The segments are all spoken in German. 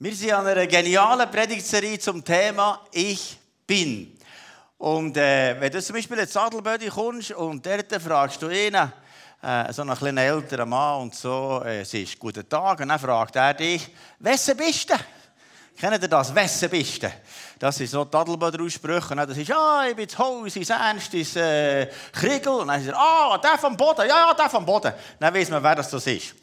Wir sind an einer genialen Predigtserie zum Thema Ich bin. Und äh, wenn du zum Beispiel in Sadelbödi kommst und dort fragst du ihn, äh, so einen kleinen älteren Mann und so, äh, es ist «Guten Tag» und dann fragt er dich, «Wessen bist du?» Kennt ihr das? «Wessen bist du?» Das ist so Tadelböder Aussprüche. Das ist, ah, ich bin zu Hause, ist Ernst, ist äh, Kriegel. Und dann sagt er, ah, der vom Boden, ja, ja, der vom Boden. Dann weiß man, wer das ist.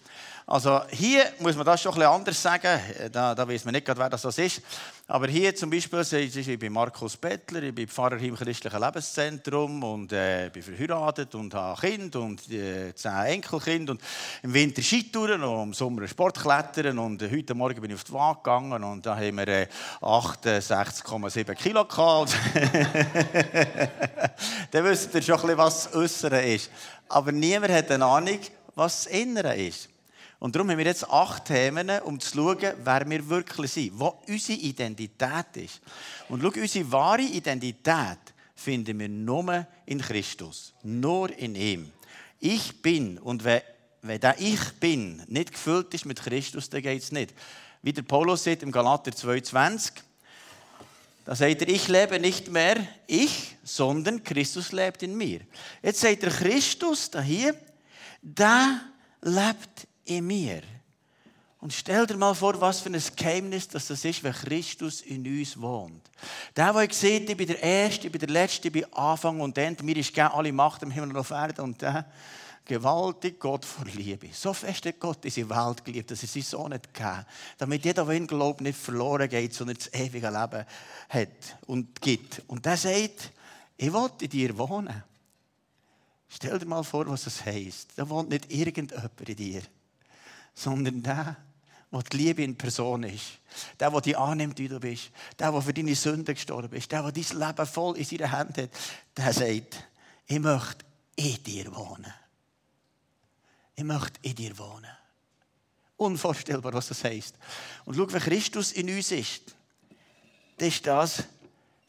Also hier muss man das schon ein bisschen anders sagen. Da, da weiß man nicht wer das ist. Aber hier zum Beispiel, ich bin Markus Bettler, ich bin Pfarrer im christlichen Lebenszentrum und äh, bin verheiratet und habe Kind und äh, zehn Enkelkind und im Winter Skitouren und im Sommer Sportklettern und äh, heute Morgen bin ich auf die Waage gegangen und da haben wir äh, 68,7 Kilo gehabt. Dann wisst ihr schon ein bisschen, was das Äußere ist. Aber niemand hat eine Ahnung, was das Innere ist. Und darum haben wir jetzt acht Themen, um zu schauen, wer wir wirklich sind, wo unsere Identität ist. Und schau, unsere wahre Identität finden wir nur in Christus, nur in ihm. Ich bin, und wenn, der Ich bin nicht gefüllt ist mit Christus, dann geht es nicht. Wie der Paulus sagt im Galater 2,20, da sagt er, ich lebe nicht mehr ich, sondern Christus lebt in mir. Jetzt sagt er, Christus, da hier, der lebt in mir. Und stell dir mal vor, was für ein Geheimnis das ist, wenn Christus in uns wohnt. Der, der sieht, ich bin der Erste, ich bin der Letzte, ich bin Anfang und Ende. Mir ist gerne alle Macht im Himmel und auf Erden. Und der, gewaltig Gott vor Liebe. So fest hat Gott diese Welt geliebt, dass er seinen Sohn nicht gegeben Damit jeder, der ihn glaubt, nicht verloren geht, sondern das ewige Leben hat und gibt. Und der sagt, ich will in dir wohnen. Stell dir mal vor, was das heisst. Da wohnt nicht irgendjemand in dir sondern der, der die Liebe in Person ist. Der, der dich annimmt, wie du bist. Der, der für deine Sünden gestorben ist. Der, der dein Leben voll in seiner Hand hat. Der sagt, ich möchte in dir wohnen. Ich möchte in dir wohnen. Unvorstellbar, was das heisst. Und schau, wenn Christus in uns ist, dann ist das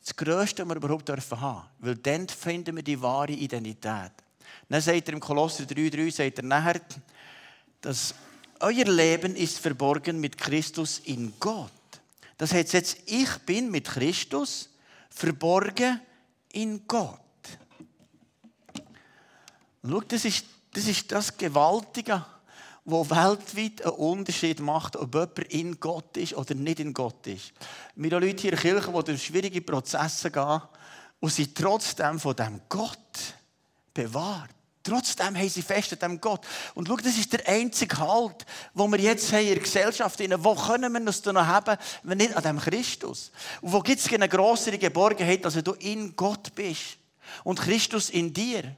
das Größte, was wir überhaupt haben dürfen Weil dann finden wir die wahre Identität. Dann sagt er im Kolosser 3,3, sagt er nachher, dass euer Leben ist verborgen mit Christus in Gott. Das heißt jetzt, ich bin mit Christus verborgen in Gott. Schau, das ist, das ist das Gewaltige, wo weltweit einen Unterschied macht, ob jemand in Gott ist oder nicht in Gott ist. Wir haben Leute hier in der Kirche, die durch schwierige Prozesse gehen und sie trotzdem von dem Gott bewahrt. Trotzdem haben sie fest an dem Gott. Und schau, das ist der einzige Halt, wo wir jetzt haben in der Gesellschaft haben. Wo können wir das noch haben, wenn nicht an dem Christus? Und wo gibt es eine größere Geborgenheit, als du in Gott bist und Christus in dir?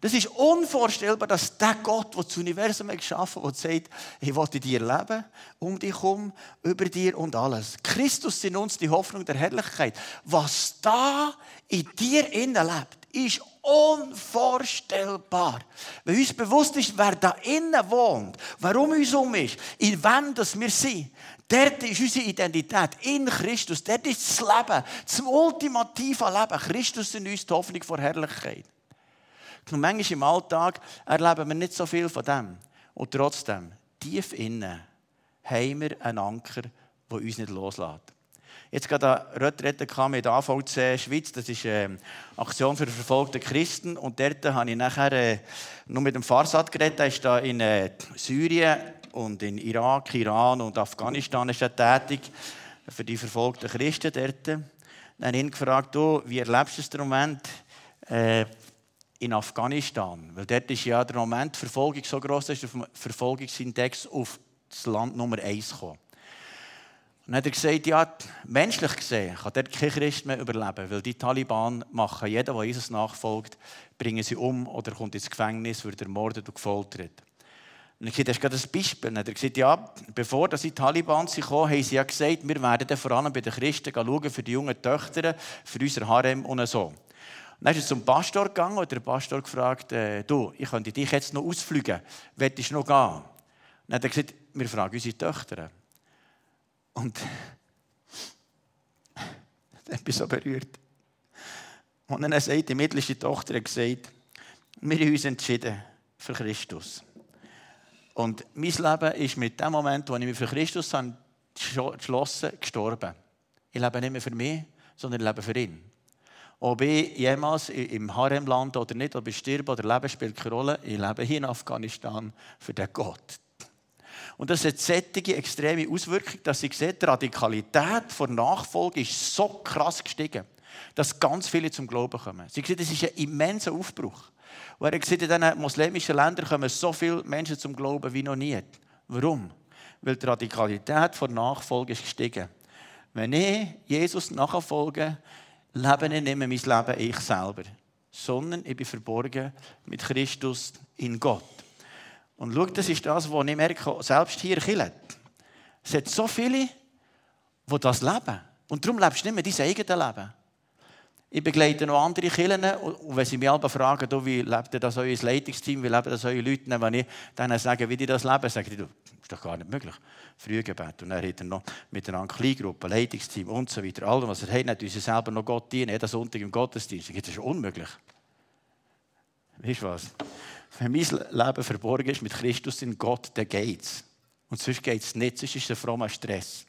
Das ist unvorstellbar, dass der Gott, der das Universum geschaffen hat, sagt, ich will in dir leben, um dich herum, über dir und alles. Christus in uns die Hoffnung der Herrlichkeit. Was da in dir innen lebt, ist unvorstellbar. Wenn uns bewusst ist, wer da innen wohnt, warum uns um ist, in wem das wir sind, dort ist unsere Identität in Christus, dort ist das Leben, das ultimative Leben. Christus in uns die Hoffnung vor Herrlichkeit. Und manchmal im Alltag erleben wir nicht so viel von dem. Und trotzdem, tief innen, haben wir einen Anker, der uns nicht loslässt. Jetzt gerade eine Retrette mit AVC Schweiz, das ist eine Aktion für verfolgte Christen. Und dort habe ich nachher äh, nur mit dem Farsad geredet. Er ist da in äh, Syrien und in Irak, Iran und Afghanistan ist er tätig für die verfolgten Christen dort. Dann habe ich ihn gefragt, du, wie erlebst du im Moment äh, in Afghanistan? Weil dort ist ja der Moment die Verfolgung so groß, dass der Verfolgungsindex auf das Land Nummer 1 kommt. Und dann hat er gesagt, ja, menschlich gesehen kann dort kein Christ mehr überleben, weil die Taliban machen, jeder, der Jesus nachfolgt, bringen sie um oder kommt ins Gefängnis, wird ermordet und gefoltert. Und ich gesagt, das ist gerade ein Beispiel. Hat er gesagt, ja, bevor die Taliban kamen, haben sie ja gesagt, wir werden vor allem bei den Christen schauen für die jungen Töchter, für unser Harem und so. Und dann ist er zum Pastor gegangen und der Pastor gefragt, äh, du, ich könnte dich jetzt noch ausfliegen, willst du noch gehen? Und dann hat er gesagt, wir fragen unsere Töchter. Und dann bin ich so berührt. Und dann sagt die mittlere Tochter hat gesagt, wir haben uns entschieden für Christus. Und mein Leben ist mit dem Moment, wo ich mich für Christus entschlossen gestorben. Ich lebe nicht mehr für mich, sondern ich lebe für ihn. Ob ich jemals im Harem lande oder nicht, ob ich sterbe oder lebe, spielt keine Rolle. Ich lebe hier in Afghanistan für den Gott. Und das hat solche extreme Auswirkungen, dass ich sehe, die Radikalität der Nachfolge ist so krass gestiegen, dass ganz viele zum Glauben kommen. Sie sehen, das ist ein immenser Aufbruch. Und er gesagt, in diesen muslimischen Ländern kommen so viele Menschen zum Glauben wie noch nie. Warum? Weil die Radikalität der Nachfolge ist gestiegen. Wenn ich Jesus nachfolge, lebe ich nicht mehr mein Leben ich selber, sondern ich bin verborgen mit Christus in Gott. Und schau, das ist das, was ich merke, selbst hier in. Es hat so viele, die das leben. Und darum lebst du nicht mehr dein eigenes Leben. Ich begleite noch andere Kirchen und wenn sie mich alle fragen, wie lebt das euer Leitungsteam, wie leben das eure Leute, wenn ich denen sage, wie die das leben, sage ich, das ist doch gar nicht möglich. Frühgebet. Und dann hat er noch mit einer Kleingruppe, Leitungsteam und so weiter. Allem, was er hat, nicht uns selber noch Gott dienen, jeden Sonntag im Gottesdienst. Das ist unmöglich. Weißt du was? Wenn mein Leben verborgen ist mit Christus in Gott, dann geht es. Und sonst geht es nicht, sonst ist es ein frommer Stress.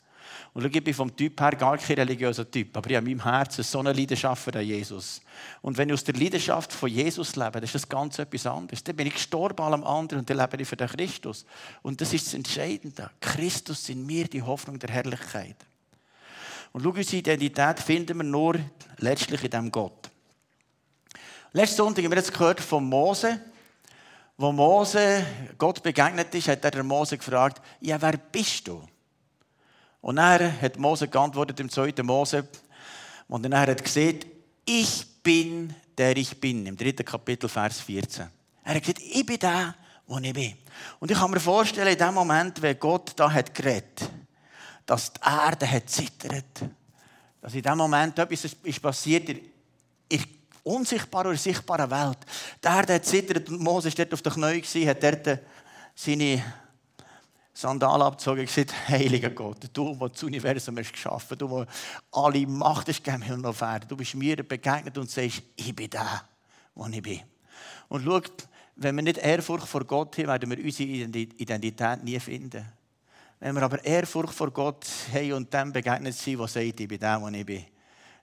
Und ich bin vom Typ her gar kein religiöser Typ, aber ich habe in meinem Herzen so eine Leidenschaft für Jesus. Und wenn ich aus der Leidenschaft von Jesus lebe, dann ist das ganz etwas anderes. Dann bin ich gestorben allem anderen und dann lebe ich für den Christus. Und das ist das Entscheidende. Christus in mir die Hoffnung der Herrlichkeit. Und schau, unsere Identität finden wir nur letztlich in diesem Gott. Letzten Sonntag haben wir jetzt gehört von Mose. Wo Mose Gott begegnet ist, hat er Mose gefragt, ja, wer bist du? Und er hat Mose geantwortet im 2. Mose. Und dann hat er gesagt, ich bin der ich bin, im dritten Kapitel, Vers 14. Er hat gesagt, ich bin der, wo ich bin. Und ich kann mir vorstellen, in dem Moment, wenn Gott da hat geredet, dass die Erde hat zittert. Dass in dem Moment etwas ist passiert in unsichtbaren oder sichtbaren Welt. Die Erde hat zittert und Mose war dort auf den Knien, hat dort seine Sandalen abgezogen und gesagt, heiliger Gott, du, der das Universum hast geschaffen du, der alle Macht hast gegeben, du bist mir begegnet und sagst, ich bin der, wo ich bin. Und schau, wenn wir nicht Ehrfurcht vor Gott haben, werden wir unsere Identität nie finden. Wenn wir aber Ehrfurcht vor Gott haben und dem begegnet sind, der sagt, ich bin der, wo ich bin,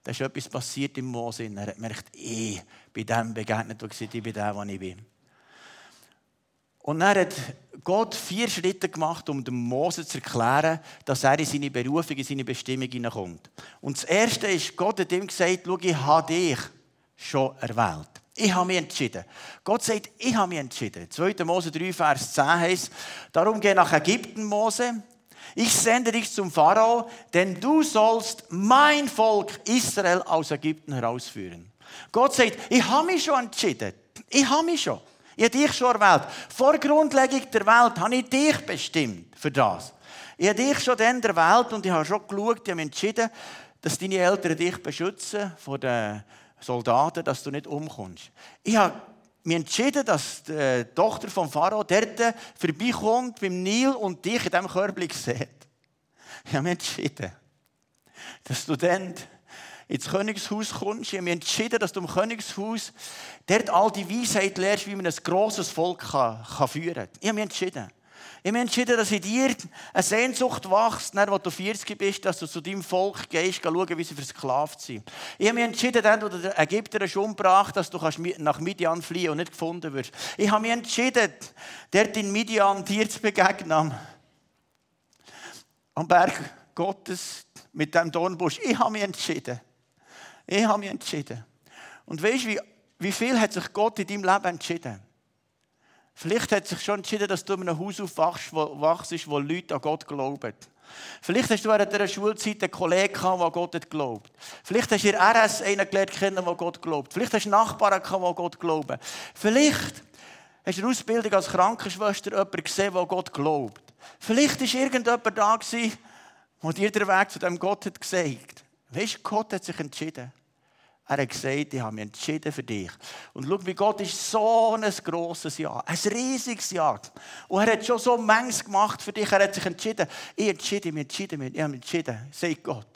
dann ist etwas passiert im Mose. Er hat gemerkt, ich bin dem begegnet, der ich bin der, wo ich bin. Und dann hat Gott vier Schritte gemacht, um dem Mose zu erklären, dass er in seine Berufung, in seine Bestimmung hineinkommt. Und das Erste ist, Gott hat ihm gesagt, schau, ich habe dich schon erwählt. Ich habe mich entschieden. Gott sagt, ich habe mich entschieden. 2. Mose 3, Vers 10 heißt, darum geh nach Ägypten, Mose. Ich sende dich zum Pharao, denn du sollst mein Volk Israel aus Ägypten herausführen. Gott sagt, ich habe mich schon entschieden. Ich habe mich schon. Ich habe dich schon erwählt. Vor Grundlegung der Welt habe ich dich bestimmt für das. Ich habe dich schon dann erwählt und ich habe schon geschaut, ich habe entschieden, dass deine Eltern dich beschützen vor den Soldaten, dass du nicht umkommst. Ich habe mich entschieden, dass die Tochter vom Pharao dort vorbeikommt beim Nil und dich in diesem Körbchen sieht. Ich habe mich entschieden, dass du dann ins Königshaus kommst. Ich habe mich entschieden, dass du im Königshaus dort all die Weisheit lernst, wie man ein grosses Volk kann, kann führen kann. Ich habe mich entschieden. Ich habe entschieden, dass in dir eine Sehnsucht wächst, als du 40 bist, dass du zu deinem Volk gehst, schauen, wie sie versklavt sind. Ich habe mich entschieden, dann, wo der Ägypter schon umgebracht dass du nach Midian fliehen und nicht gefunden wirst. Ich habe mich entschieden, dort in Midian dir zu begegnen. Am Berg Gottes mit dem Dornbusch. Ich habe mich entschieden. Ich habe mich entschieden. Und weißt du, wie, wie viel hat sich Gott in deinem Leben entschieden? Vielleicht hat sich schon entschieden, dass du in einem Haus aufwachst, wo, wachst, wo Leute an Gott glauben. Vielleicht hast du während dieser Schulzeit einen Kollegen der Gott hat glaubt. Vielleicht hast du in RS einen gelernt kennen, der Gott glaubt. Vielleicht hast du Nachbarn gehabt, die Gott glauben. Vielleicht hast du eine Ausbildung als Krankenschwester jemanden gesehen, der Gott glaubt. Vielleicht war irgendjemand da, der dir den Weg zu dem Gott hat gesagt Weißt du, Gott hat sich entschieden. Er hat gesagt, ich habe mich entschieden für dich. Und schau, wie Gott ist so ein grosses Ja, ein riesiges Ja. Und er hat schon so manches gemacht für dich. Er hat sich entschieden. Ich entschiede mich, entschieden mich, ich habe mich entschieden, sagt Gott.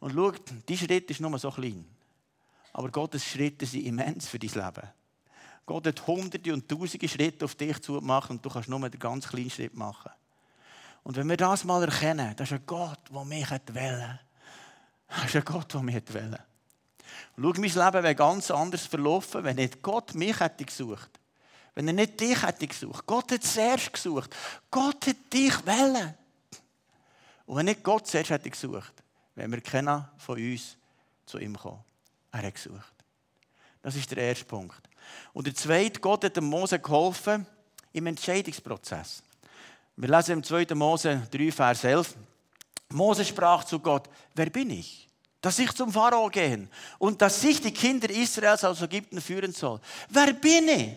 Und schau, dein Schritt ist nur so klein. Aber Gottes Schritte sind immens für dein Leben. Gott hat hunderte und tausende Schritte auf dich zu machen und du kannst nur den ganz kleinen Schritt machen. Und wenn wir das mal erkennen, das ist ein Gott, der mich wählen Das ist ein Gott, der mich Schau, mein Leben wäre ganz anders verlaufen, wenn nicht Gott mich hätte gesucht. Wenn er nicht dich hätte gesucht. Gott hat zuerst gesucht. Gott hat dich wählen. Und wenn nicht Gott zuerst hätte gesucht, wäre wir keiner von uns zu ihm gekommen. Er hat gesucht. Das ist der erste Punkt. Und der zweite, Gott hat dem Mose geholfen im Entscheidungsprozess. Wir lesen im 2. Mose 3, Vers 11. Mose sprach zu Gott, wer bin ich? Dass ich zum Pharao gehen und dass ich die Kinder Israels aus Ägypten führen soll. Wer bin ich?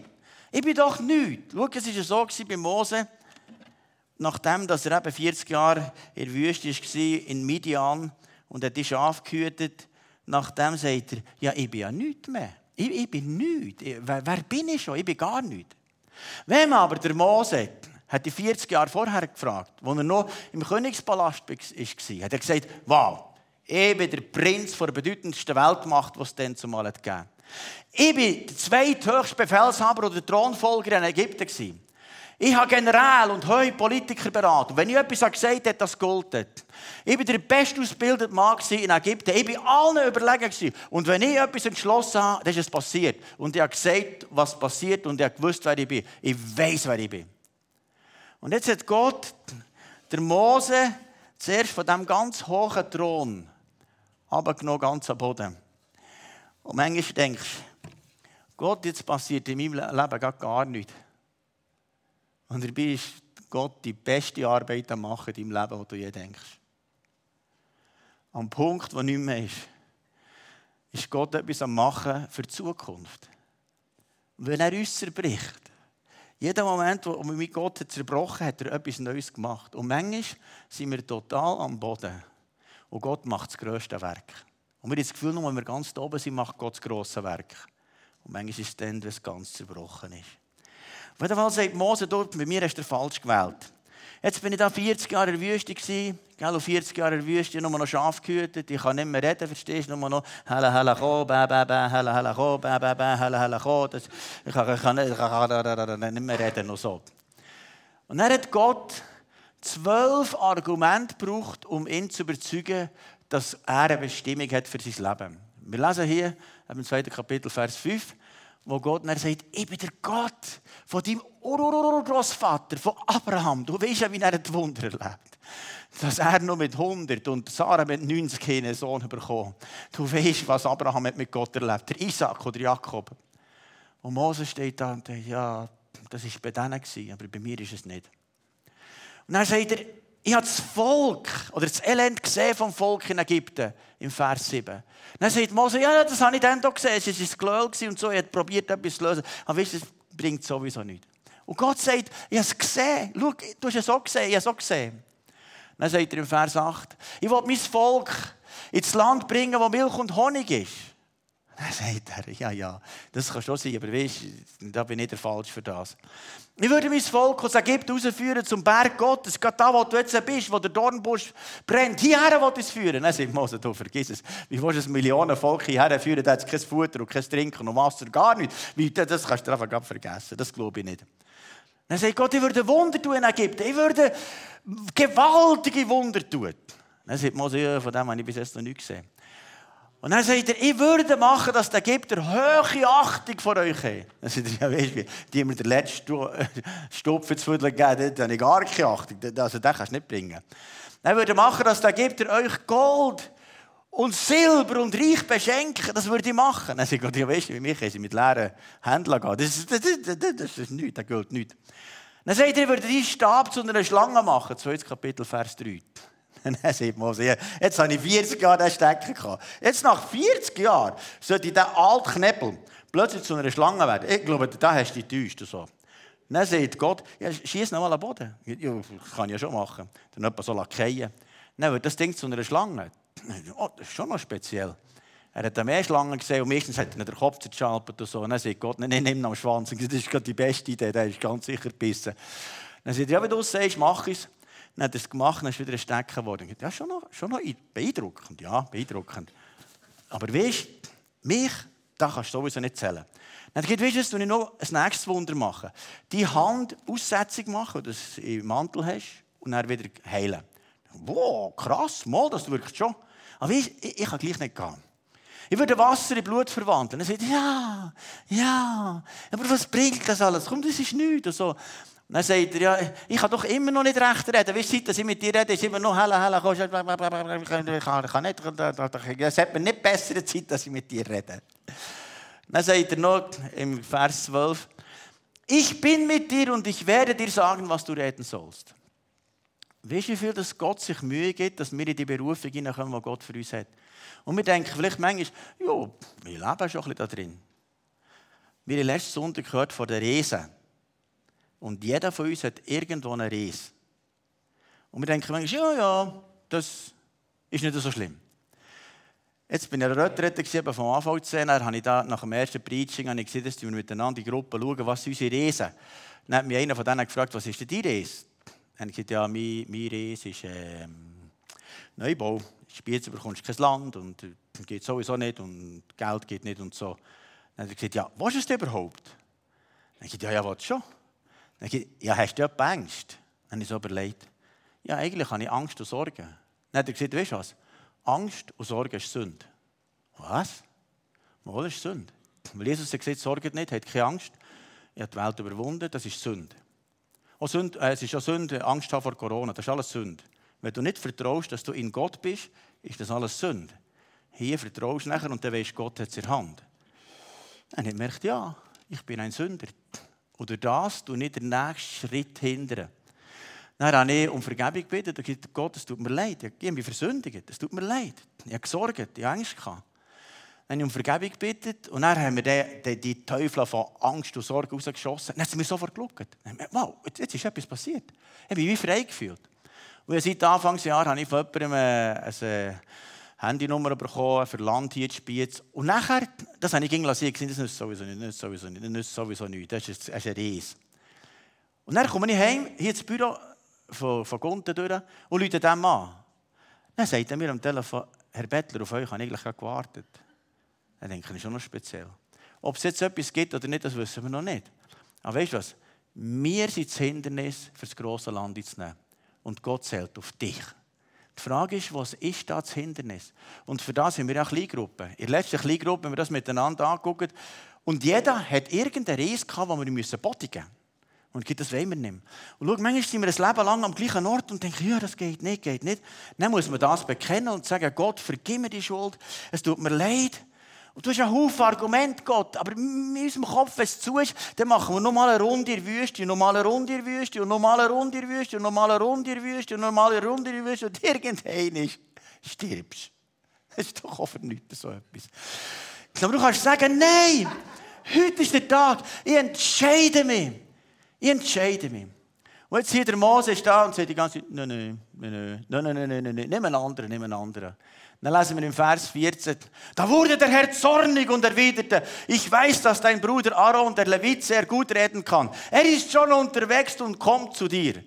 Ich bin doch nichts. Schau, es war ja so bei Mose, nachdem dass er eben 40 Jahre in der Wüste war, in Midian, und er die Schafe gehütet, nachdem sagt er, ja, ich bin ja nichts mehr. Ich, ich bin nichts. Wer, wer, bin ich schon? Ich bin gar nichts. Man aber der Mose hat die 40 Jahre vorher gefragt, als er noch im Königspalast war, hat er gesagt, wow, ich bin der Prinz der bedeutendsten Weltmacht, die es dann zumal gegeben Ich bin der zweithöchste Befehlshaber oder Thronfolger in Ägypten. Ich habe General und hohe Politiker beraten. Wenn ich etwas gesagt habe, das golden. Ich war der bestausgebildete Mann in Ägypten. Ich war allen überlegen. Und wenn ich etwas entschlossen habe, dann ist es passiert. Und ich habe gesagt, was passiert und ich habe gewusst, wer ich bin. Ich weiß, wer ich bin. Und jetzt hat Gott der Mose zuerst von diesem ganz hohen Thron abgenommen, ganz am Boden. Und manchmal denkst du, Gott, jetzt passiert in meinem Leben gar nichts. Und dabei ist Gott die beste Arbeit am Machen in deinem Leben, die du je denkst. Am Punkt, wo nichts mehr ist, ist Gott etwas am Machen für die Zukunft. Wenn er uns zerbricht, jeder Moment, wo mit Gott zerbrochen hat er etwas Neues gemacht. Und manchmal sind wir total am Boden. Und Gott macht das grösste Werk. Und wir haben das Gefühl, wenn wir ganz oben sind, macht Gott das grosse Werk. Und manchmal ist es dann, wenn es ganz zerbrochen ist. Auf jeden Fall sagt Mose dort, bei mir hast du falsch gewählt. Jetzt bin ich da 40 Jahre in der Wüste gewesen. Gell, 40 Jahre in der Wüste, nur noch Schaf gehütet. Ich kann nicht mehr reden, verstehst du? Nur noch Hella, Hella, Ko, Bä, Bä, Bä, Hella, Hella, Ko, Bä, Bä, Bä, Hella, Hella, Ko. Ich kann, ich kann, nicht, mehr reden, nur so. Und dann hat Gott zwölf Argumente gebraucht, um ihn zu überzeugen, dass er eine Bestimmung hat für sein Leben. Wir lesen hier im zweiten Kapitel, Vers 5 wo Gott dann sagt, ich bin der Gott von deinem Urgroßvater, von Abraham. Du weißt ja, wie er ein Wunder erlebt. Dass er nur mit 100 und Sarah mit 90 einen Sohn bekommen. Du weißt, was Abraham mit Gott erlebt. Der Isaac oder Jakob. Und Moses steht da und sagt, ja, das war bei denen, aber bei mir ist es nicht. Und dann sagt er, ich habe das Volk oder das Elend gesehen vom Volk in Ägypten im Vers 7. Dann sagt Mose, ja, das habe ich dann doch gesehen. Es war ein Glöhl und so. Ich habe probiert, etwas zu lösen. Aber weißt du, es bringt sowieso nichts. Und Gott sagt, ich habe es gesehen. Schau, du hast es auch gesehen. Ich habe es auch gesehen. Dann sagt er im Vers 8, ich will mein Volk ins Land bringen, wo Milch und Honig ist. Dann sagt er, ja, ja, das kann schon sein, aber weißt, da bin ich der Falsch für das. Ich würde mein Volk aus Ägypten rausführen zum Berg Gottes, gerade da, wo du jetzt bist, wo der Dornbusch brennt. Hierher will ich es führen. Dann sagt Mose, du vergiss es. Wie willst du ein Millionenvolk hierher führen? Da hat es kein Futter und kein Trinken und Wasser, gar nichts. Das kannst du einfach vergessen. Das glaube ich nicht. Dann sagt Gott, ich würde Wunder tun in Ägypten. Ich würde gewaltige Wunder tun. Dann sagt Mose, ja, von dem habe ich bis jetzt noch nichts gesehen. Und dann sagt er, ich würde machen, dass der Ägypter hohe Achtung vor euch hat. Dann sagt er, ja, weißt du, die mir den letzten Stopf ins Viertel gegeben, dann habe ich gar keine Achtung. Also, den kannst du nicht bringen. Dann würde machen, dass der Ägypter euch Gold und Silber und Reich beschenken. Das würde ich machen. Dann sagt er, ja, weißt du, wie mich sie mit leeren Händen gehen. Das, das, das, das, das ist nichts, das gilt nichts. Dann sagt er, ich würde deinen Stab zu einer Schlange machen. 2. Kapitel, Vers 3. Dann sagt Mose, jetzt habe ich 40 Jahre den Stecker gehabt. Jetzt nach 40 Jahren sollte dieser alte Knäppel plötzlich zu einer Schlange werden. Ich glaube, da hast du täuscht. So. Dann sagt Gott, ja, schieß noch mal am Boden. Ja, kann ich ja schon machen. Dann jemand so lackieren. Dann wird das Ding zu einer Schlange. Oh, das ist schon noch speziell. Er hat mehr Schlangen gesehen und meistens hat er den Kopf zerschalpert so. Dann sagt Gott, nein, nimm ihn am Schwanz. Das ist gerade die beste Idee, der ist ganz sicher gebissen. Dann sagt er, ja, wenn du es sagst, mach es. Dann hat er es gemacht, dann ist wieder ein Stecken geworden. Ja, schon noch, schon noch beeindruckend, ja, beeindruckend. Aber weißt du, mich, da kannst du sowieso nicht zählen. Dann geht, weißt du, ich noch ein nächstes Wunder machen. Die Hand Aussetzung machen, dass du im Mantel hast, und dann wieder heilen. Wow, krass, mal, das wirkt schon. Aber ich, ich, ich kann gleich nicht gehen. Ich würde Wasser in Blut verwandeln. Er sagt, ja, ja, aber was bringt das alles? Komm, das ist nichts. Und so. Dann sagt er, ja, ich kann doch immer noch nicht recht reden. Weißt du, dass ich mit dir rede, ist immer noch helle, helle, ich kann nicht, es hat mir nicht bessere Zeit, dass ich mit dir rede. Dann sagt er noch im Vers 12, ich bin mit dir und ich werde dir sagen, was du reden sollst. Weißt du, wie viel dass Gott sich Mühe gibt, dass wir in die Berufung hineinkommen, die Gott für uns hat? Und wir denken vielleicht manchmal, ja, wir leben schon ein bisschen da drin. Wir haben letzten Sonntag gehört von der Riesen. Und jeder von uns hat irgendwo eine Riese. Und wir denken manchmal, ja, ja, das ist nicht so schlimm. Jetzt bin ich in der Retrette vom AVC, dann habe ich da nach dem ersten Preaching habe ich gesehen, dass wir miteinander die Gruppe schauen, was sind unsere Riesen. Dann hat mich einer von denen gefragt, was ist denn die Riese? Dann habe ich gesagt, ja, mein, mein Riese ist ähm, Neubau. Spiez bekommst kein Land und äh, geht sowieso nicht und Geld geht nicht und so. Dann hat er gesagt, ja, was ist das überhaupt? Dann habe ich gesagt, ja, ja, was schon? Dann ich ja, hast du ja Angst? Dann habe ich so überlegt, ja, eigentlich habe ich Angst und Sorgen. Dann hat er gesagt, weißt du was? Angst und Sorge ist Sünde. Was? Wohl ist Sünde. Weil Jesus hat gesagt, sorgt nicht, hat keine Angst. Er hat die Welt überwunden, das ist Sünde. Auch Sünde äh, es ist auch Sünde, Angst haben vor Corona, das ist alles Sünde. Wenn du nicht vertraust, dass du in Gott bist, ist das alles Sünde. Hier vertraust du nachher und dann weißt Gott hat es in Hand. Dann hat merkt, ja, ich bin ein Sünder. Oder das, du nicht den nächsten Schritt hindern. Dann habe ich um Vergebung gebeten. Da gesagt, Gott, es tut mir leid. Ich habe mich versündigt. Es tut mir leid. Ich habe gesorgt. Ich habe Angst gehabt. Dann habe ich um Vergebung gebeten. Und dann haben wir die, die, die Teufel von Angst und Sorge rausgeschossen. Dann haben sie mir sofort geschaut. Wow, jetzt ist etwas passiert. Ich habe mich wie frei gefühlt. Und seit Anfangsjahr habe ich von jemandem eine, eine Handynummer bekommen für Land hier in Spiez. Und nachher, das habe ich lassen, das nützt sowieso nicht, das nützt sowieso nicht, das nützt sowieso nicht. Das ist, das ist ein Ries. Und dann komme ich heim, hier ins Büro, von, von Gunten durch und rufe dem an. Dann sagt er mir am Telefon, Herr Bettler, auf euch habe ich eigentlich gewartet. Dann denke ich, schon noch speziell. Ob es jetzt etwas gibt oder nicht, das wissen wir noch nicht. Aber weißt du was? Wir sind das Hindernis, für das grosse Land zu nehmen. Und Gott zählt auf dich. Die Frage ist, was ist das Hindernis? Und für das haben wir auch Kleingruppen. In der letzten Kleingruppe haben wir das miteinander angeguckt. Und jeder hat irgendeinen Reis gehabt, den wir bodigen müssen. Und das wollen wir nicht. Und schau, manchmal sind wir ein Leben lang am gleichen Ort und denken, ja, das geht nicht, geht nicht. Dann muss man das bekennen und sagen, Gott, vergib mir die Schuld. Es tut mir leid. Und du hast einen Haufen Argumente, Gott. Aber in unserem Kopf, wenn es zu ist, dann machen wir nochmal eine Runde in der Wüste, nochmal eine Runde in der Wüste, nochmal eine Runde in der Wüste, nochmal eine Runde in der Wüste, nochmal eine Runde in der Wüste. Und irgendwann stirbst. Das ist doch offen so etwas. Aber du kannst sagen, nein, heute ist der Tag. Ich entscheide mich. Ich entscheide mich. Und jetzt hier der Mose ist da und sagt die ganze Zeit, nein, nein, nein, nein, nein, nein, nein, nein, nimm einen anderen, nimm einen anderen. Dann lesen wir im Vers 14, da wurde der Herr zornig und erwiderte, ich weiß, dass dein Bruder Aaron, der Levit, sehr gut reden kann. Er ist schon unterwegs und kommt zu dir.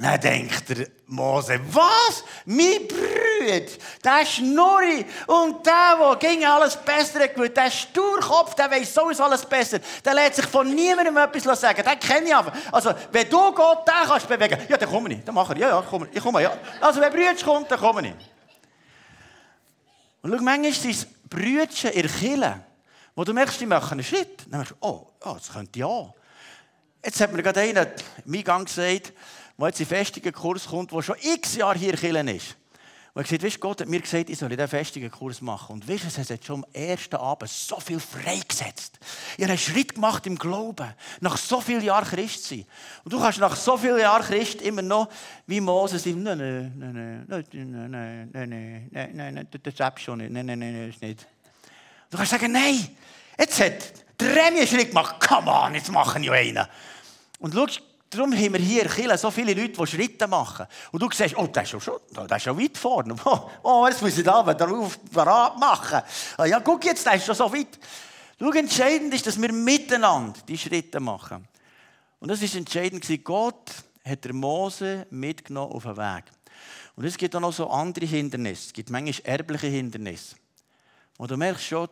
Dann denkt der Mose, was? Mein Bruder, der Schnurri und der, der ging alles besser gewusst, der Sturkopf, der weiß sowieso alles besser, der lässt sich von niemandem etwas sagen, den kenne ich einfach. Also, wenn du Gott den kannst bewegen, ja, dann komme ich, dann mache ich, ja, ja, komm, ich komme, ja. Also, wenn Brüder kommt, dann komme ich. Und schau, manchmal sind es Brüder in der Kirche, wo du merkst, die machen einen Schritt. Dann merkst du, oh, oh das könnte ja. Jetzt hat mir gerade einer im Eingang gesagt, der jetzt in festigen Kurs kommt, der schon x Jahre hier Killen ist. Und er gesagt, weißt, Gott hat mir gesagt, ich soll diesen festigen Kurs machen. Und weißt es hat schon am ersten Abend so viel freigesetzt. Ich habe einen Schritt gemacht im Glauben. Nach so vielen Jahren Christ sein. Und du kannst nach so vielen Jahren Christ immer noch wie Moses sagen, nein, nein, nein, nein, nein, nein, nein, nein, nein, nein, das ist schon nicht. Nein, nein, nein, das ist nicht. Du kannst sagen, nein, jetzt hat der Remi einen Schritt gemacht. Come on, jetzt machen wir einen. Und schau, Darum haben wir hier in Chile so viele Leute, die Schritte machen. Und du siehst, oh, der ist schon, der ist schon weit vorne. Oh, jetzt muss ich da darauf parat machen. Ah, ja, guck jetzt, der ist schon so weit. Schau, entscheidend ist, dass wir miteinander die Schritte machen. Und das ist entscheidend Gott hat der Mose mitgenommen auf den Weg. Und es gibt auch noch so andere Hindernisse. Es gibt manchmal erbliche Hindernisse. Und du merkst schon,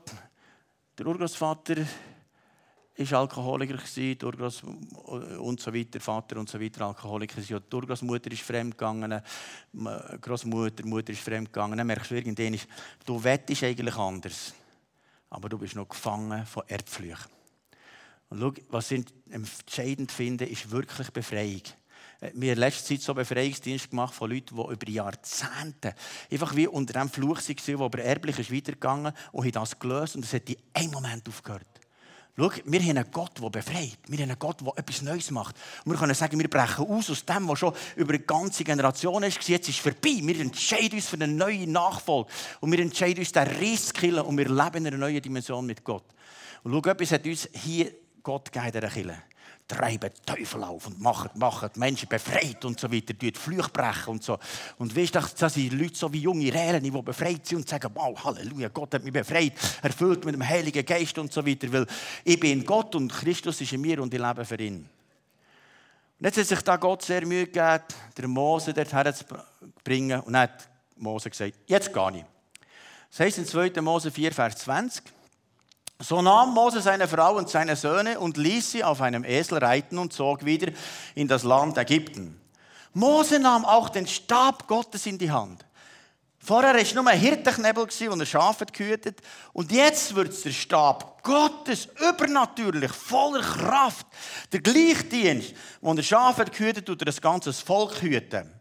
der Urgroßvater ist Alkoholiker gewesen, Urgroß und so weiter, Vater und so weiter Alkoholiker gewesen. Die Urgroßmutter ist fremdgegangen, Großmutter, Mutter ist fremdgegangen. Dann merkst du irgendwann, du wettest eigentlich anders, aber du bist noch gefangen von Erbflüchen. Und schau, was ich entscheidend finde, ist wirklich Befreiung. Wir haben in letzter Zeit so Befreiungsdienst gemacht von Leuten, die über Jahrzehnte einfach wie unter dem Fluch waren, der aber erblich ist weitergegangen und haben das gelöst und es hat in einem Moment aufgehört. Schau, wir haben einen Gott, der befreit. Wir haben einen Gott, der etwas Neues macht. Und wir können sagen, wir brechen aus aus dem, was schon über eine ganze Generation ist. Jetzt ist es vorbei. Wir entscheiden uns für eine neue Nachfolge. Und wir entscheiden uns, den Riss zu killen. Und wir leben in einer neuen Dimension mit Gott. Und schau, etwas hat uns hier Gott gegeben, dieser Kille treiben Teufel auf und machen, machen Menschen befreit und so weiter, die Flüche brechen und so. Und weißt du, das sind Leute so wie junge Rehren, die befreit sind und sagen, wow, Halleluja, Gott hat mich befreit, erfüllt mit dem Heiligen Geist und so weiter, weil ich bin Gott und Christus ist in mir und ich lebe für ihn. Und jetzt hat sich da Gott sehr Mühe gegeben, der Mose dorthin zu bringen und hat Mose gesagt, jetzt gar nicht. Das heißt in 2. Mose 4, Vers 20, so nahm Mose seine Frau und seine Söhne und ließ sie auf einem Esel reiten und zog wieder in das Land Ägypten. Mose nahm auch den Stab Gottes in die Hand. Vorher war es nur ein Hirtenknebel, und er Schafe gehütet. Und jetzt wird der Stab Gottes, übernatürlich, voller Kraft. Der Gleichdienst, wo er Schafe gehütet und das ganze Volk hüten.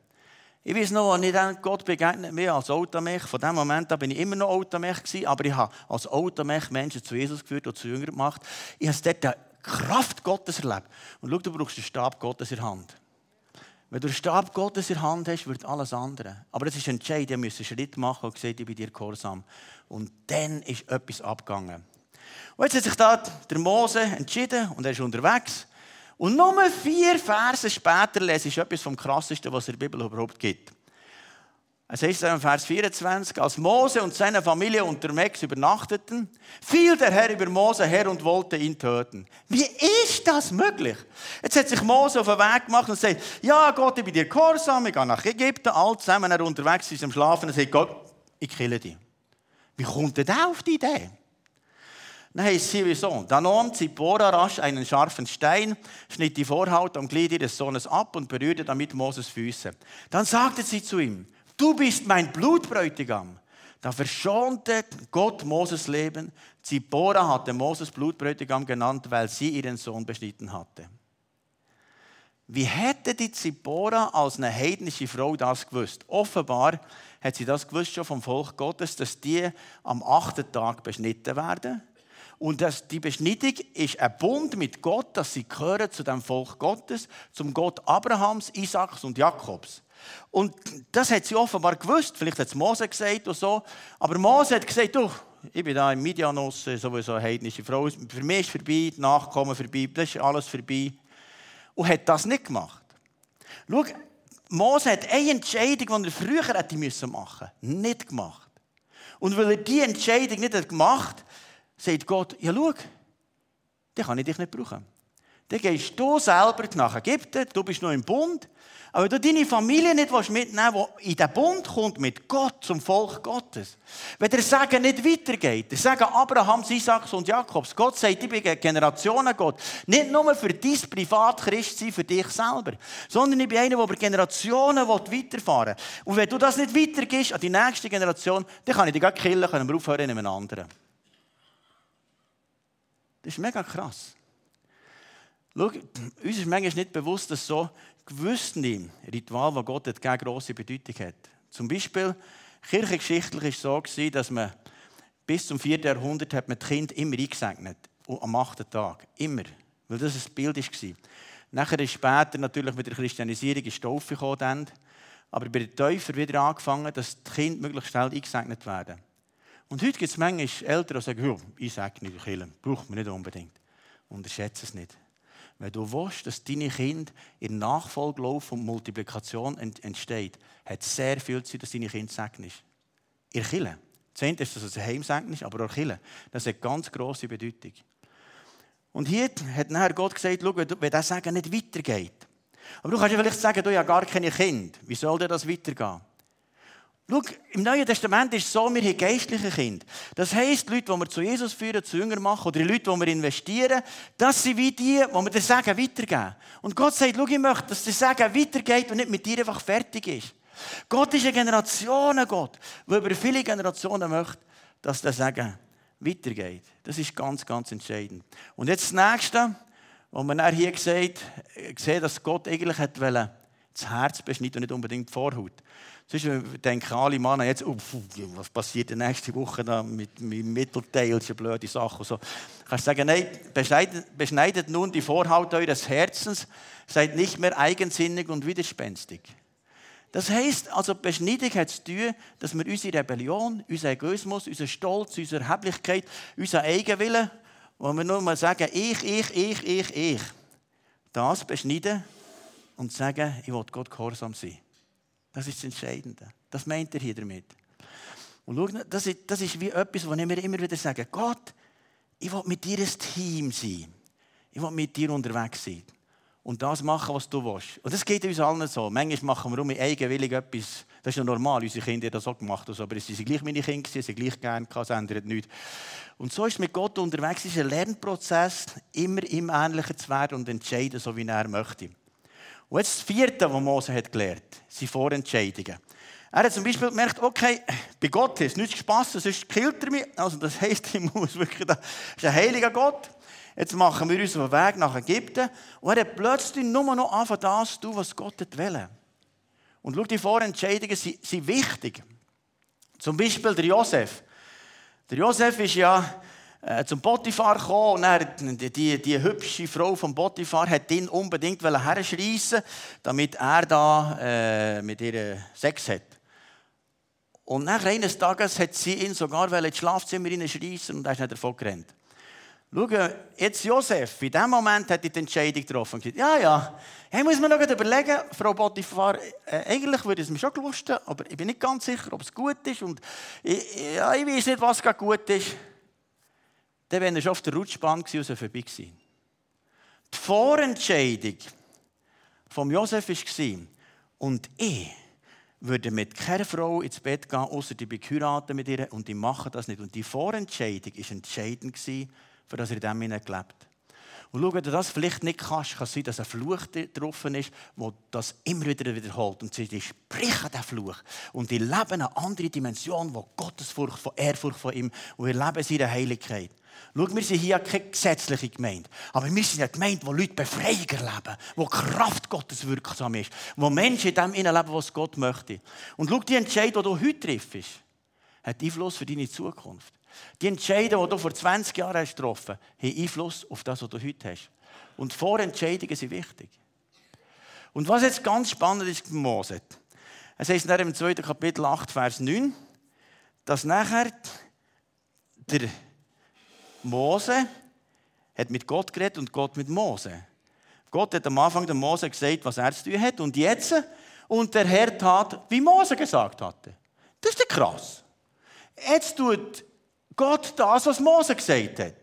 Ich weiß noch, als ich Gott begegnet mir als Automech, von dem Moment an bin ich immer noch Automech gewesen, aber ich habe als Automech Menschen zu Jesus geführt und zu Jüngern gemacht. Ich habe dort die Kraft Gottes erlebt. Und schau, du brauchst den Stab Gottes in der Hand. Wenn du den Stab Gottes in der Hand hast, wird alles andere. Aber es ist entscheidend, ich muss einen Schritt machen und gesagt, ich bin dir gehorsam. Und dann ist etwas abgegangen. Und jetzt hat sich da der Mose entschieden und er ist unterwegs. Und nur vier Verse später lese ich etwas vom Krassesten, was es in der Bibel überhaupt gibt. Es heißt in Vers 24, als Mose und seine Familie unterwegs übernachteten, fiel der Herr über Mose her und wollte ihn töten. Wie ist das möglich? Jetzt hat sich Mose auf den Weg gemacht und sagt, ja Gott, ich bin dir gehorsam, ich gehe nach Ägypten, all zusammen er unterwegs ist am Schlafen und sagt, Gott, ich kille dich. Wie kommt der auf die Idee? Dann heißt sie wieso. Da nahm Zippora rasch einen scharfen Stein, schnitt die Vorhaut am Glied ihres Sohnes ab und berührte damit Moses Füße. Dann sagte sie zu ihm, du bist mein Blutbräutigam. Da verschonte Gott Moses Leben. Zippora hatte Moses Blutbräutigam genannt, weil sie ihren Sohn beschnitten hatte. Wie hätte die Zippora als eine heidnische Frau das gewusst? Offenbar hat sie das gewusst schon vom Volk Gottes, dass die am achten Tag beschnitten werden und das, die Beschneidung ist ein Bund mit Gott, dass sie gehören zu dem Volk Gottes, zum Gott Abrahams, Isaaks und Jakobs. Und das hat sie offenbar gewusst. Vielleicht hat es Mose gesagt oder so. Aber Mose hat gesagt, du, ich bin da im Midianos, sowieso eine heidnische Frau. Für mich ist vorbei, die Nachkommen vorbei, das ist alles vorbei. Und hat das nicht gemacht. Schau, Mose hat eine Entscheidung, die er früher hätte machen müssen, nicht gemacht. Und weil er diese Entscheidung nicht gemacht hat, sagt Gott, ja schau, dann kann ich dich nicht brauchen. Dann gehst du selber nach Ägypten, du bist noch im Bund, aber du deine Familie nicht mitnehmen die in den Bund kommt mit Gott, zum Volk Gottes. Wenn der Segen nicht weitergeht, der Segen Abrahams, Isaaks und Jakobs, Gott sagt, ich bin Generationen Gott. Nicht nur für dein Privatchristsein, für dich selber, sondern ich bin einer, der über Generationen weiterfahren will. Und wenn du das nicht weitergehst an die nächste Generation, dann kann ich dich gar killen, können wir aufhören in einem anderen. Das ist mega krass. Schau, uns ist manchmal nicht bewusst, dass so gewisse Ritual, das Gott hat, eine grosse Bedeutung hat. Zum Beispiel, kirchengeschichtlich war es so, gewesen, dass man bis zum 4. Jahrhundert hat man die Kinder immer eingesegnet. Am 8. Tag. Immer. Weil das ein Bild war. Nachher ist später natürlich mit der Christianisierung die Taufe gekommen. Aber bei den Täufern wieder angefangen, dass die Kinder möglichst schnell eingesegnet werden. Und heute gibt es manchmal Eltern, die sagen, ich sage nicht killen, braucht man nicht unbedingt. Unterschätze es nicht. Wenn du willst, dass deine Kinder in Nachfolgelauf und Multiplikation entsteht, hat es sehr viel Zeit, dass deine Kinder segnest. Ihr Kille. Zehnt ist, dass es ein Heim ist, aber auch Kille. Das hat ganz grosse Bedeutung. Und hier hat nachher Gott gesagt, schau, wenn das Sagen nicht weitergeht. Aber du kannst ja vielleicht sagen, du hast ja gar keine Kinder. Wie soll denn das weitergehen? Schau, im Neuen Testament ist es so, wir haben geistliche Kinder. Das heisst, die Leute, die wir zu Jesus führen, zu Jünger machen, oder die Leute, die wir investieren, das sind wie die, die wir das Sagen weitergeben. Und Gott sagt, schau, ich möchte, dass das Sagen weitergeht und nicht mit dir einfach fertig ist. Gott ist ein Generationengott, der über viele Generationen möchte, dass das Sagen weitergeht. Das ist ganz, ganz entscheidend. Und jetzt das Nächste, wo man hier gesagt, sehen, dass Gott eigentlich hat das Herz beschneiden und nicht unbedingt die Vorhaut. Sonst denken alle Männer jetzt, oh, was passiert die nächste Woche da mit meinem Mittelteil, eine blöde Sache. Und so. Kannst sagen, nein, beschneidet, beschneidet nun die Vorhaut eures Herzens, seid nicht mehr eigensinnig und widerspenstig. Das heisst, also Beschneidung hat zu tun, dass wir unsere Rebellion, unseren Egoismus, unseren Stolz, unsere Erheblichkeit, unseren Eigenwillen, wo wir nur mal sagen, ich, ich, ich, ich, ich, das beschneiden und sagen, ich will Gott gehorsam sein. Das ist das Entscheidende. Das meint er hier damit. Und schau, das ist, das ist wie etwas, was ich mir immer wieder sage. Gott, ich will mit dir ein Team sein. Ich will mit dir unterwegs sein. Und das machen, was du willst. Und das geht uns allen so. Manchmal machen wir um eigenwillig etwas. Das ist ja normal. Unsere Kinder haben das auch gemacht. Aber es sind gleich meine Kinder, sie sind gleich gerne, es ändert nichts. Und so ist mit Gott unterwegs. Es ist ein Lernprozess, immer ihm ähnlicher zu werden und entscheiden, so wie er möchte. Und jetzt das Vierte, was Mose hat gelernt, sind Vorentscheidungen. Er hat zum Beispiel gemerkt, okay, bei Gott ist nichts Spaß, sonst killt er mich. Also das heisst, ich muss wirklich, das ist ein heiliger Gott. Jetzt machen wir unseren Weg nach Ägypten. Und er hat plötzlich nur noch anfangen, das zu tun, was Gott will. Und schau, die Vorentscheidungen sind, sind wichtig. Zum Beispiel der Josef. Der Josef ist ja äh, zum Potiphar gekommen und er, die, die, hübsche Frau vom Potiphar hat ihn unbedingt herschreissen damit er da äh, mit ihr Sex hat. Und nach eines Tages hat sie ihn sogar ins Schlafzimmer schreissen und er ist nicht davon gerannt. Schau, jetzt Josef, in dem Moment hat er die Entscheidung getroffen. Gesagt, ja, ja, hey, muss man noch überlegen, Frau Potiphar, äh, eigentlich würde es mir schon gelusten, aber ich bin nicht ganz sicher, ob es gut ist. Und ich, ja, ich weiß nicht, was gut ist dann wäre er schon auf der Rutschbahn gewesen und vorbei gewesen. Die Vorentscheidung von Josef war, und ich würde mit keiner Frau ins Bett gehen, außer die beheiraten mit ihr und die machen das nicht. Und die Vorentscheidung war entscheidend, für das er in dem gelebt hat. Und schau, wenn du das vielleicht nicht kannst, kann es sein, dass ein Fluch drauf ist, der das immer wieder wiederholt. Und sie sprechen diesen Fluch. Und die leben eine andere Dimension, wo Gottesfurcht, von Ehrfurcht von ihm, und wir leben seine Heiligkeit. Schau, wir sind hier keine gesetzliche Gemeinde. Aber wir sind eine Gemeinde, wo Leute Befreiung erleben, wo Kraft Gottes wirksam ist, wo Menschen in dem leben, was Gott möchte. Und schau, die Entscheidung, die du heute triffst, hat Einfluss für deine Zukunft. Die Entscheidungen, die du vor 20 Jahren hast getroffen hast, haben Einfluss auf das, was du heute hast. Und Vorentscheidungen sind wichtig. Und was jetzt ganz spannend ist Mose, es heißt im 2. Kapitel 8, Vers 9, dass nachher der Mose hat mit Gott geredet und Gott mit Mose. Gott hat am Anfang dem Mose gesagt, was er zu tun hat. Und jetzt, und der Herr tat, wie Mose gesagt hatte. Das ist krass. Jetzt tut Gott das, was Mose gesagt hat.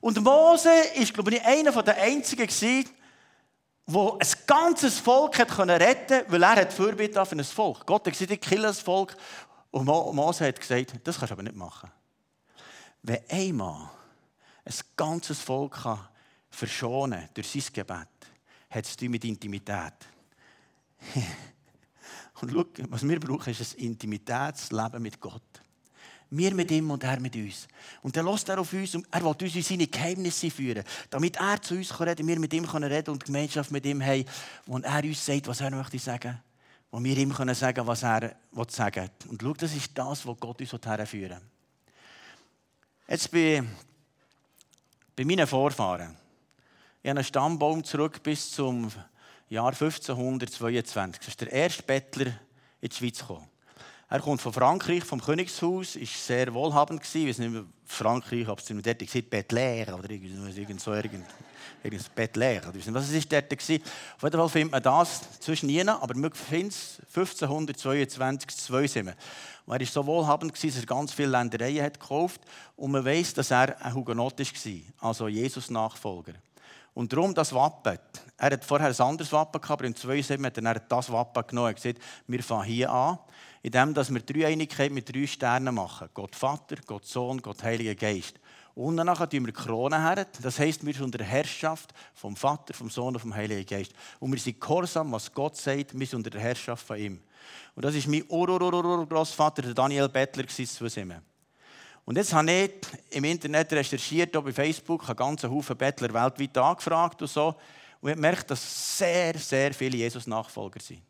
Und Mose ist, glaube ich, einer der einzigen gewesen, wo ein ganzes Volk hat retten konnte, weil er hat Fürbitte für ein Volk. Gott hat gesagt, ich kille das Volk. Und Mose hat gesagt, das kannst du aber nicht machen. Wenn einmal ein ganzes Volk kann verschonen durch sein Gebet, hat es mit Intimität. Und schau, was wir brauchen, ist ein Intimitätsleben mit Gott. Wir mit ihm und er mit uns. Und dann lässt er auf uns und er will uns in seine Geheimnisse führen, damit er zu uns reden kann, wir mit ihm reden und Gemeinschaft mit ihm haben, wo er uns sagt, was er möchte sagen, wo wir ihm können sagen, was er will. Und schau, das ist das, was Gott uns herführen will. Jetzt bei bei meinen Vorfahren. Ich habe einen Stammbaum zurück bis zum Jahr 1522. Das ist der erste Bettler in die Schweiz gekommen. Er kommt von Frankreich, vom Königshaus, ist sehr wohlhabend gewesen. Ich weiß nicht mehr, Frankreich, ob es dort gesagt Bettler oder irgend so irgend, irgend. Ich weiß nicht, was es dort war. Auf jeden Fall findet man das zwischen ihnen, aber man findet es 1522, zwei sind. Er war so wohlhabend, dass er ganz viele Ländereien hat gekauft Und man weiß, dass er ein Hugenot war, also Jesus-Nachfolger. Und darum das Wappen. Er hat vorher ein anderes Wappen gehabt, aber im 2.7 hat er das Wappen genommen und gesagt, wir fangen hier an, indem wir Dreieinigkeit mit drei Sternen machen. Gott Vater, Gott Sohn, Gott Heiliger Geist. Und danach tun wir die Krone her. Das heisst, wir sind unter der Herrschaft vom Vater, vom Sohn und vom Heiligen Geist. Und wir sind gehorsam, was Gott sagt, wir sind unter der Herrschaft von ihm. Und das war mein Urgroßvater, Daniel Bettler, zu. Und jetzt habe ich im Internet recherchiert, auch bei Facebook, habe ganzen Haufen Bettler weltweit angefragt und so. Und ich gemerkt, dass sehr, sehr viele Jesus-Nachfolger sind.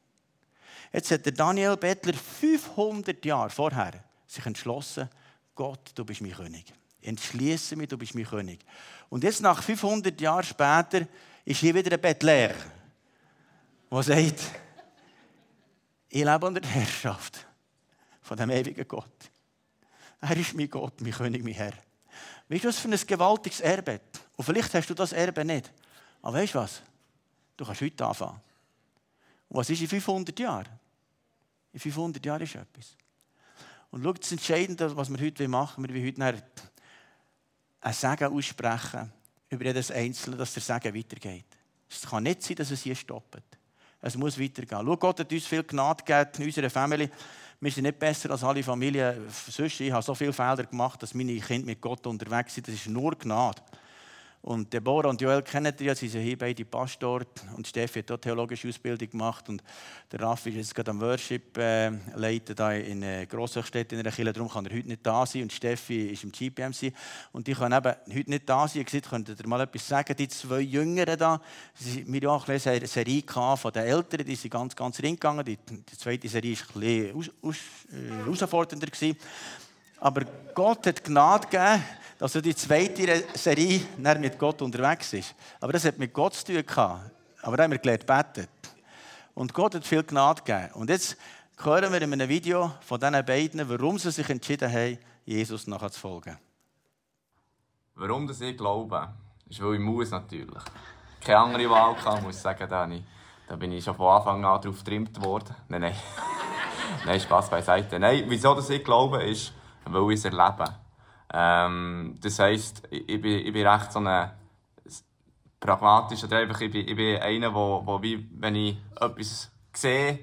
Jetzt hat der Daniel Bettler 500 Jahre vorher sich entschlossen, Gott, du bist mein König. Entschließe mich, du bist mein König. Und jetzt, nach 500 Jahren später, ist hier wieder ein Bettler, der sagt, ich lebe unter der Herrschaft von dem ewigen Gott. Er ist mein Gott, mein König, mein Herr. Weißt du, was für ein gewaltiges Erbe? Und vielleicht hast du das Erbe nicht. Aber weißt du was? Du kannst heute anfangen. Und was ist in 500 Jahren? In 500 Jahren ist etwas. Und schau, das Entscheidende, was wir heute machen, wir wollen heute ein Segen aussprechen über jedes Einzelne, dass der Segen weitergeht. Es kann nicht sein, dass es hier stoppt. Es muss weitergehen. Schau, Gott hat uns viel Gnade gegeben in unserer Familie. Wir sind nicht besser als alle Familien. Sonst, ich habe so viele Fehler gemacht, dass meine Kinder mit Gott unterwegs sind. Das ist nur Gnade. Und Deborah und Joel kennen ihr ja, sie sind hier beide Pastor und Steffi hat auch theologische Ausbildung gemacht und der Raffi ist jetzt gerade am Worship äh, leiten da in äh, Grosshochstedt in der Kirche, darum kann er heute nicht da sein und Steffi ist im GPMC und die können eben heute nicht da sein. Ihr könnt ihr mal etwas sagen? Die zwei Jüngeren da, wir haben auch eine Serie von den Älteren, die sind ganz, ganz reingegangen. Die, die zweite Serie war ein bisschen aus, aus, äh, herausfordernder. Gewesen. Aber Gott hat Gnade gegeben, dass die zweite Serie mit Gott unterwegs ist. Aber das hat mit Gott zu tun gehabt. Aber da haben wir gelernt beten. Und Gott hat viel Gnade gegeben. Und jetzt hören wir in einem Video von diesen beiden, warum sie sich entschieden haben, Jesus nachher zu folgen. Warum das ich glaube, ist, weil ich muss natürlich. Keine andere Wahl kann, muss ich sagen, Dani. Da bin ich schon von Anfang an darauf getrimmt worden. Nein, nein. nein, Spaß beiseite. Nein, wieso das ich glaube, ist, ich es erlebe. Ähm, das heisst, ich, ich, bin, ich bin recht so ein pragmatisch oder einfach, ich bin, ich bin einer, wo, wo wie, wenn ich etwas sehe,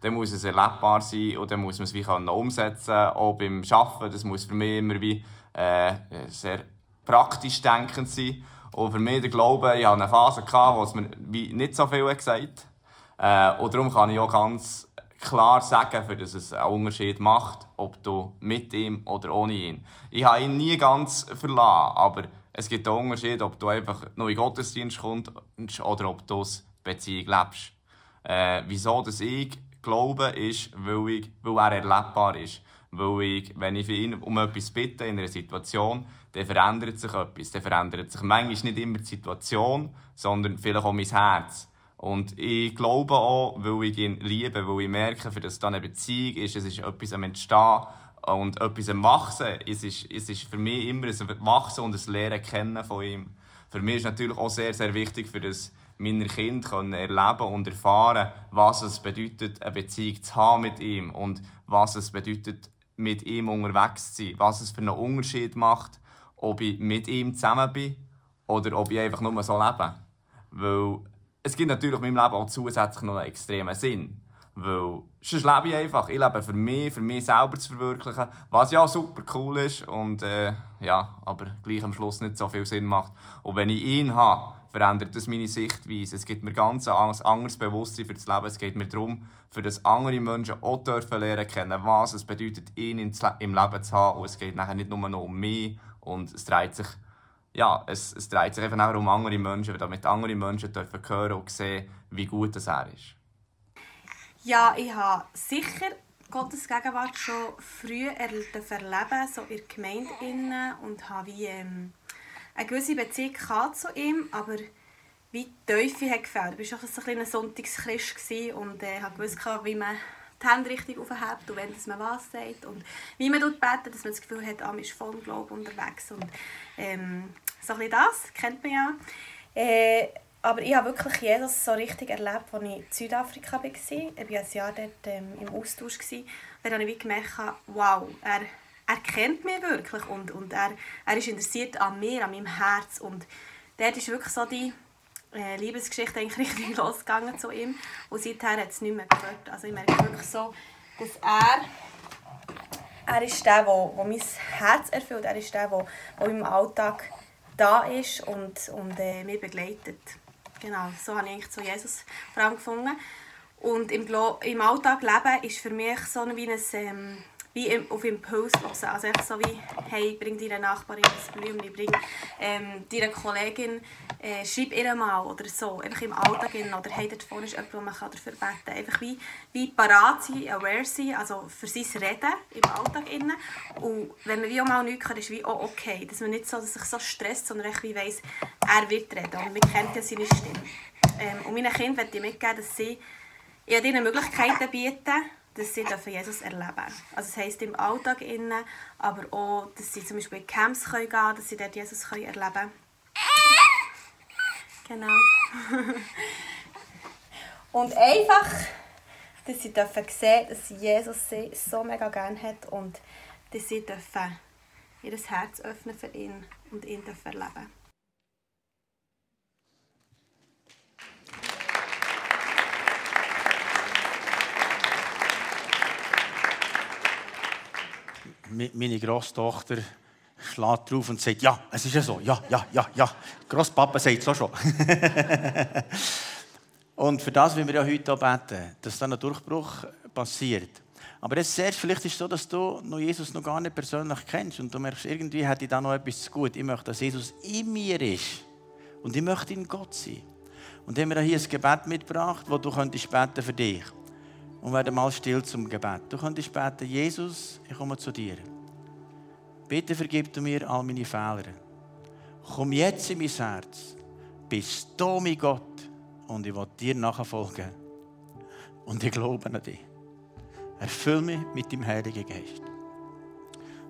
dann muss es erlebbar sein und dann muss man es wie umsetzen Auch beim Arbeiten, das muss für mich immer wie, äh, sehr praktisch denkend sein. Und für mich der Glaube, ich hatte eine Phase, gehabt, wo es mir wie nicht so viel gesagt hat. Äh, und darum kann ich auch ganz klar sagen, für dass es einen Unterschied macht, ob du mit ihm oder ohne ihn. Ich habe ihn nie ganz verlassen, aber es gibt einen Unterschied, ob du einfach nur in Gottesdienst kommst oder ob du aus Beziehung lebst. Äh, wieso dass ich glaube, ist, weil, ich, weil er erlebbar ist. Weil ich, wenn ich für ihn um etwas bitte in einer Situation, dann verändert sich etwas. Dann verändert sich manchmal nicht immer die Situation, sondern vielleicht auch mein Herz. Und ich glaube auch, weil ich ihn liebe, weil ich merke, für das dann eine Beziehung ist, es ist etwas am Entstehen und etwas am Wachsen. Es ist, es ist für mich immer ein Wachsen und ein Lernen kennen von ihm. Für mich ist natürlich auch sehr, sehr wichtig, für das meine Kinder können erleben und erfahren, was es bedeutet, eine Beziehung zu haben mit ihm und was es bedeutet, mit ihm unterwegs zu sein, was es für einen Unterschied macht, ob ich mit ihm zusammen bin oder ob ich einfach nur so lebe. Weil es gibt natürlich in meinem Leben auch zusätzlich noch einen extremen Sinn. Weil sonst lebe ich einfach. Ich lebe für mich, für mich selber zu verwirklichen, was ja super cool ist und äh, ja, aber gleich am Schluss nicht so viel Sinn macht. Und wenn ich ihn habe, verändert das meine Sichtweise. Es gibt mir ganz ein anderes Bewusstsein für das Leben. Es geht mir darum, für das andere Menschen auch dürfen lernen kennen, was es bedeutet, ihn im Leben zu haben. Und es geht nachher nicht nur noch um mich und es dreht sich ja, es, es dreht sich einfach auch um andere Menschen, damit andere Menschen dürfen hören und sehen, wie gut das er ist. Ja, ich habe sicher Gottes Gegenwart schon früh erleben, so in der Gemeinde und habe wie, ähm, eine gewisse Beziehung zu ihm, aber wie die Teufel hat gefällt. Ich war auch ein, ein Sonntagschrist und äh, wusste, wie man die Hände richtig aufhebt und wenn man was sagt und wie man dort betet, dass man das Gefühl hat, ah, man ist voll Glaube unterwegs und ähm, so ein das, kennt man ja. Äh, aber ich habe wirklich Jesus so richtig erlebt, als ich in Südafrika war. Ich war ein Jahr dort ähm, im Austausch. Da habe ich gemerkt, wow, er, er kennt mich wirklich und, und er, er ist interessiert an mir, an meinem Herz. Und dort ist wirklich so die, äh, Liebesgeschichte eigentlich richtig losgegangen zu ihm. Und seither hat es nicht mehr gehört. Also ich merke wirklich so, dass er, er ist der, der, mein Herz erfüllt. Er ist der, der, der im Alltag da ist und, und äh, mich begleitet. Genau, so habe ich eigentlich zu Jesus vor allem gefunden. Und im, im Alltag leben ist für mich so wie ein... Ähm, wie auf Impuls hören. Also echt so wie, hey, bring deiner Nachbarin ein Blümchen, bring ähm, deiner Kollegin, äh, schreib ihr mal oder so. Einfach im Alltag oder hey, dort vorne ist jemand, wo man dafür beten kann. Einfach wie, wie parat sein, aware sein, also für sein Reden im Alltag. Innen. Und wenn man wie auch mal nichts kann, ist wie auch okay. Dass man nicht so, dass sich so stresst, sondern echt wie weiss, er wird reden und man kennt ja seine Stimme. Ähm, und meinen Kindern möchte ich mitgeben, dass sie ihnen Möglichkeiten bieten, dass sie Jesus erleben dürfen. Also das heisst im Alltag, innen, aber auch, dass sie zum Beispiel in Camps gehen können, dass sie dort Jesus erleben können. Genau. und einfach, dass sie dürfen sehen, dass Jesus sie so mega gerne hat und dass sie dürfen ihr Herz öffnen für ihn und ihn dürfen erleben meine Großtochter schlägt drauf und sagt, ja, es ist ja so, ja, ja, ja, ja. Grosspapa sagt es auch schon. und für das wollen wir ja heute auch beten, dass dann ein Durchbruch passiert. Aber jetzt zuerst, vielleicht ist es so, dass du noch Jesus noch gar nicht persönlich kennst und du merkst, irgendwie hat ich da noch etwas zu gut. Ich möchte, dass Jesus in mir ist und ich möchte in Gott sein. Und haben wir hier ein Gebet mitgebracht, wo du könntest beten für dich und werden mal still zum Gebet. Du könntest beten, Jesus, ich komme zu dir. Bitte vergib du mir all meine Fehler. Komm jetzt in mein Herz. Bist du mein Gott und ich will dir nachfolgen. Und ich glaube an dich. Erfüll mich mit dem Heiligen Geist.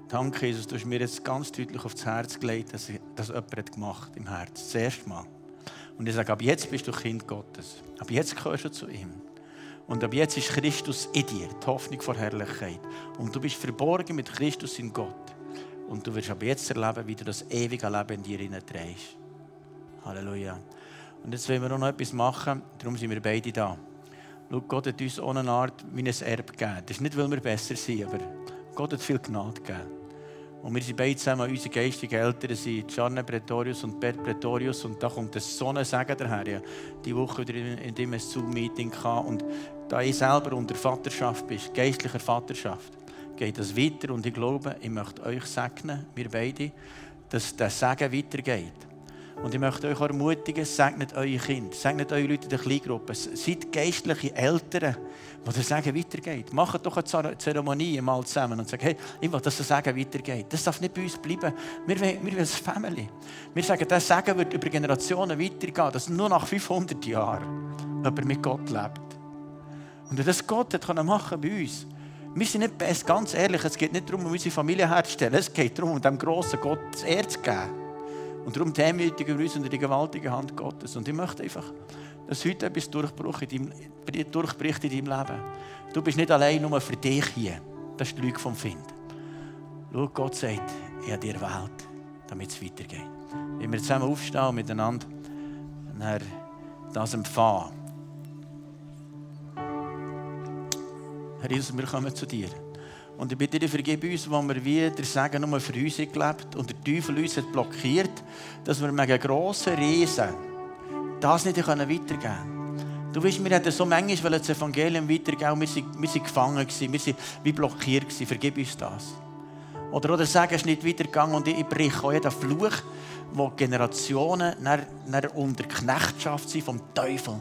Danke, Jesus, du hast mir jetzt ganz deutlich aufs Herz gelegt, dass, ich, dass jemand gemacht hat im Herz. Das erste Mal. Und ich sage, ab jetzt bist du Kind Gottes. Ab jetzt gehörst du zu ihm. Und ab jetzt ist Christus in dir, die Hoffnung vor Herrlichkeit. Und du bist verborgen mit Christus in Gott. Und du wirst ab jetzt erleben, wie du das ewige Leben in dir hineinträgst. Halleluja. Und jetzt wollen wir noch etwas machen, darum sind wir beide da. Schau, Gott hat uns ohne Art wie ein Erbe gegeben. Das ist nicht, weil wir besser sind, aber Gott hat viel Gnade gegeben. Und wir sind beide zusammen, unsere geistigen Eltern sind Charne Pretorius und Bert Pretorius. Und da kommt so ein Segen daher. Ja, die Woche wieder in dem Zoom-Meeting und da ich selber unter Vaterschaft bin, geistlicher Vaterschaft, geht das weiter. Und ich glaube, ich möchte euch segnen, wir beide, dass der Segen weitergeht. Und ich möchte euch ermutigen, segnet eure Kinder, segnet eure Leute in der Kleingruppe, seid geistliche Eltern, die das Sagen weitergeht. Macht doch eine Zeremonie mal zusammen und sagt, hey, ich will, dass das Sagen weitergeht. Das darf nicht bei uns bleiben. Wir wollen, wir wollen eine Family. Wir sagen, das Sagen wird über Generationen weitergehen, dass nur nach 500 Jahren jemand mit Gott lebt. Und das Gott hat machen bei uns. Wir sind nicht best, ganz ehrlich, es geht nicht darum, um unsere Familie herzustellen. Es geht darum, um dem grossen Gott das Erz zu geben. Und darum demütigen wir uns unter die gewaltige Hand Gottes. Und ich möchte einfach, dass heute etwas durchbricht in deinem, durchbricht in deinem Leben. Du bist nicht allein nur für dich hier. Das ist die Lüge vom Find. Schau, Gott sagt, ich habe dir erwählt, damit es weitergeht. Wenn wir zusammen aufstehen und miteinander das empfangen. Herr Jesus, wir kommen zu dir. Und ich bitte dich, vergib uns, wo wir wieder sagen, nur für uns gelebt und der Teufel uns hat blockiert, dass wir einem grossen Riesen das nicht weitergeben können. Du weißt, wir hätten so manchmal das Evangelium weitergeben wir wir waren gefangen, wir waren wie blockiert. Vergib uns das. Oder, oder sagen, es ist nicht weitergegangen und ich breche auch jeden Fluch, wo Generationen nach, nach unter Knechtschaft sind vom Teufel.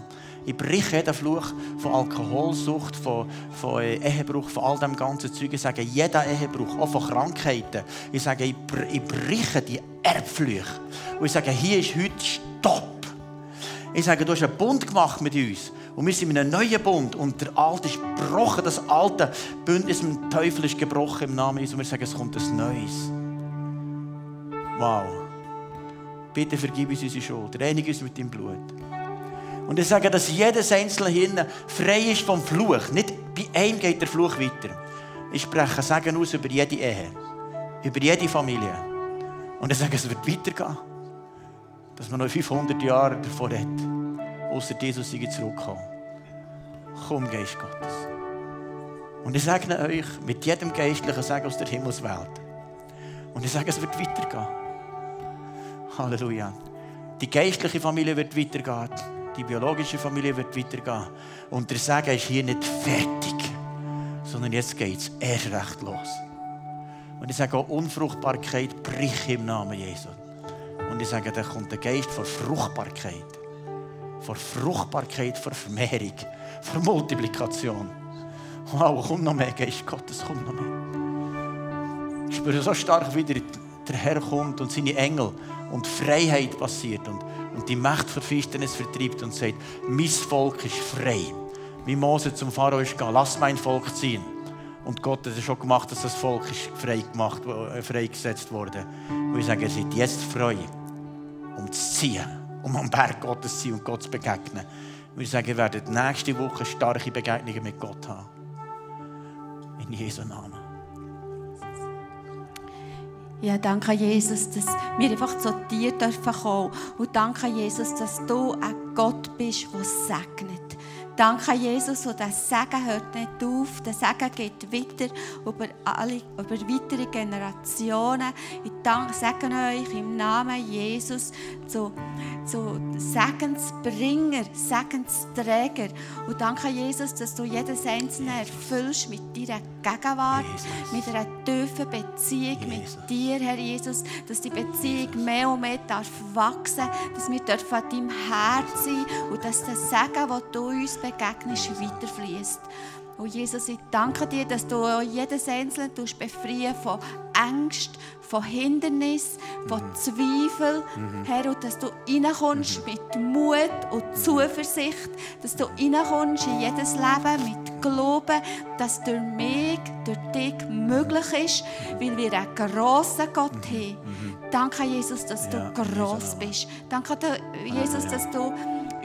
Ich breche jeden Fluch von Alkoholsucht, von, von Ehebruch, von all dem ganzen Zeug. Ich sage, jeder Ehebruch, auch von Krankheiten. Ich sage, ich, ich breche die Erbflüche. Und ich sage, hier ist heute Stopp. Ich sage, du hast einen Bund gemacht mit uns. Und wir sind in einem neuen Bund. Und der alte ist gebrochen. Das alte Bündnis mit dem Teufel ist gebrochen im Namen Jesus. Und wir sagen, es kommt ein neues. Wow. Bitte vergib uns unsere Schuld. Reinige uns mit deinem Blut. Und ich sage, dass jedes einzelne Hirn frei ist vom Fluch. Nicht bei einem geht der Fluch weiter. Ich spreche Sagen aus über jede Ehe, über jede Familie. Und ich sage, es wird weitergehen. Dass man noch 500 Jahre davor hat. außer Jesus sei zurückgekommen. Komm, Geist Gottes. Und ich segne euch mit jedem geistlichen Segen aus der Himmelswelt. Und ich sage, es wird weitergehen. Halleluja. Die geistliche Familie wird weitergehen. Die biologische Familie wird weitergehen. Und der Segen ist hier nicht fertig, sondern jetzt geht es erst recht los. Und ich sage auch, Unfruchtbarkeit brich im Namen Jesu. Und ich sage, da kommt der Geist von Fruchtbarkeit. Von Fruchtbarkeit, von Vermehrung, von Multiplikation. Wow, komm noch mehr, Geist Gottes, komm noch mehr. Ich spüre so stark, wie der Herr kommt und seine Engel und Freiheit passiert und, und die Macht für Finsternis vertreibt und sagt, mein Volk ist frei. Wie Mose zum Pharao ist gegangen, lass mein Volk ziehen. Und Gott hat es schon gemacht, dass das Volk ist frei gemacht, äh, freigesetzt wurde. Und ich sage, ihr seid jetzt frei, um zu ziehen, um am Berg Gottes zu sein und Gott zu begegnen. Und ich sage, ihr werdet nächste Woche starke Begegnungen mit Gott haben. In Jesu Namen. Ja, danke Jesus, dass wir einfach zu dir dürfen kommen. Und danke Jesus, dass du ein Gott bist, der segnet. Danke, Jesus, und der Segen hört nicht auf. Der Segen geht weiter über, alle, über weitere Generationen. Ich danke, segne euch im Namen Jesus zu, zu Segensbringer, Segensträger. Und danke, Jesus, dass du jedes Einzelne erfüllst mit deiner Gegenwart, Jesus. mit einer tiefen Beziehung Jesus. mit dir, Herr Jesus, dass die Beziehung mehr und mehr darf wachsen dass wir dürfen an deinem Herz sein und dass der Segen, den du uns begegnest, weiterfließt. Oh Jesus, ich danke dir, dass du jedes Einzelne befreien von Angst, von Hindernis, von mhm. Zweifel, mhm. Herr, und dass du reinkommst mhm. mit Mut und Zuversicht, dass du reinkommst in jedes Leben mit Glauben, dass durch mich, durch dich möglich ist, weil wir einen grossen Gott mhm. haben. Mhm. Danke, Jesus, dass du ja, gross bist. Danke, Jesus, dass du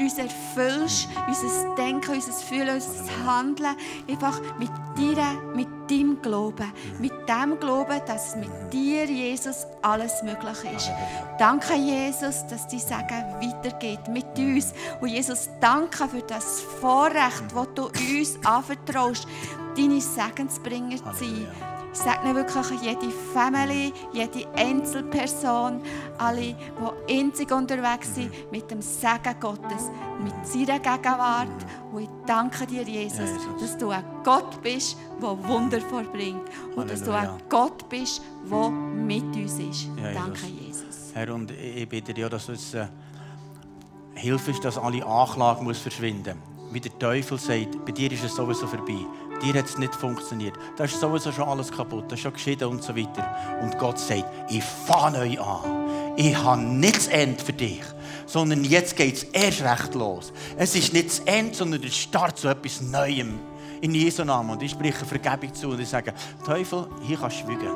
uns erfüllst, unser Denken, unser Fühlen, unser Handeln, einfach mit dir, mit deinem Glauben, mit dem Glauben, dass mit dir, Jesus, alles möglich ist. Danke, Jesus, dass die Segen weitergeht mit uns. Und Jesus, danke für das Vorrecht, das du uns anvertraust, deine Segensbringer zu sein. Ich segne wirklich jede Family, jede Einzelperson, alle, die einzig unterwegs sind, mit dem Segen Gottes, mit seiner Gegenwart. Und ich danke dir, Jesus, dass du ein Gott bist, der Wunder vorbringt. Und dass du ein Gott bist, der mit uns ist. danke, Jesus. Herr, und ich bitte dir, dass uns äh, hilfst, dass alle Anklage muss verschwinden muss. Wie der Teufel sagt, bei dir ist es sowieso vorbei dir hat es nicht funktioniert. Da ist sowieso schon alles kaputt, das ist schon geschieden und so weiter. Und Gott sagt, ich fange neu an. Ich habe nicht das Ende für dich, sondern jetzt geht es erst recht los. Es ist nicht das Ende, sondern der Start zu etwas Neuem. In Jesu Namen. Und ich spreche Vergebung zu und ich sage, Teufel, hier kannst du schwügen.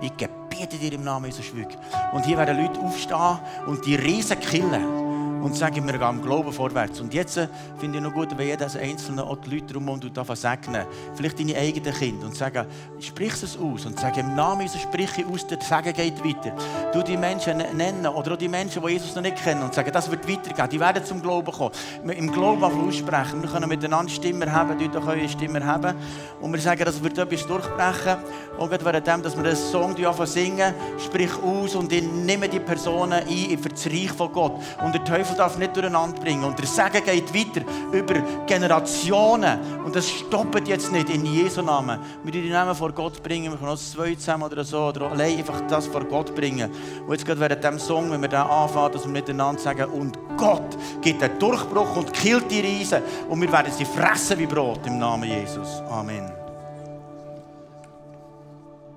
Ich gebiete dir im Namen Jesus schwügen. Und hier werden Leute aufstehen und die Riesen killen und sagen, wir gehen im Glauben vorwärts. Und jetzt äh, finde ich noch gut, wenn jeder Einzelne auch die Leute drumherum segnen Vielleicht deine eigenen Kinder und sagen, sprich es aus und sag im Namen Jesus sprich aus, der Segen geht weiter. Du die Menschen nennen oder auch die Menschen, die Jesus noch nicht kennen und sagen, das wird weitergehen, die werden zum Glauben kommen. Im Glauben aussprechen. Wir können miteinander Stimmen haben, die eure Stimmen haben. Und wir sagen, das wird etwas durchbrechen. Und gerade während dem, dass wir einen Song singen, sprich aus und nehme die Personen ein für das Reich von Gott. Und der Teufel Teufel darf nicht durcheinander bringen. Und der Segen geht weiter über Generationen. Und das stoppt jetzt nicht in Jesu Namen. Wir die Namen vor Gott bringen. Wir können uns zwei zusammen oder so. Oder allein einfach das vor Gott bringen. Und jetzt gerade während diesem Song, wenn wir da anfangen, dass wir miteinander sagen, und Gott gibt einen Durchbruch und killt die Riesen. Und wir werden sie fressen wie Brot im Namen Jesus. Amen.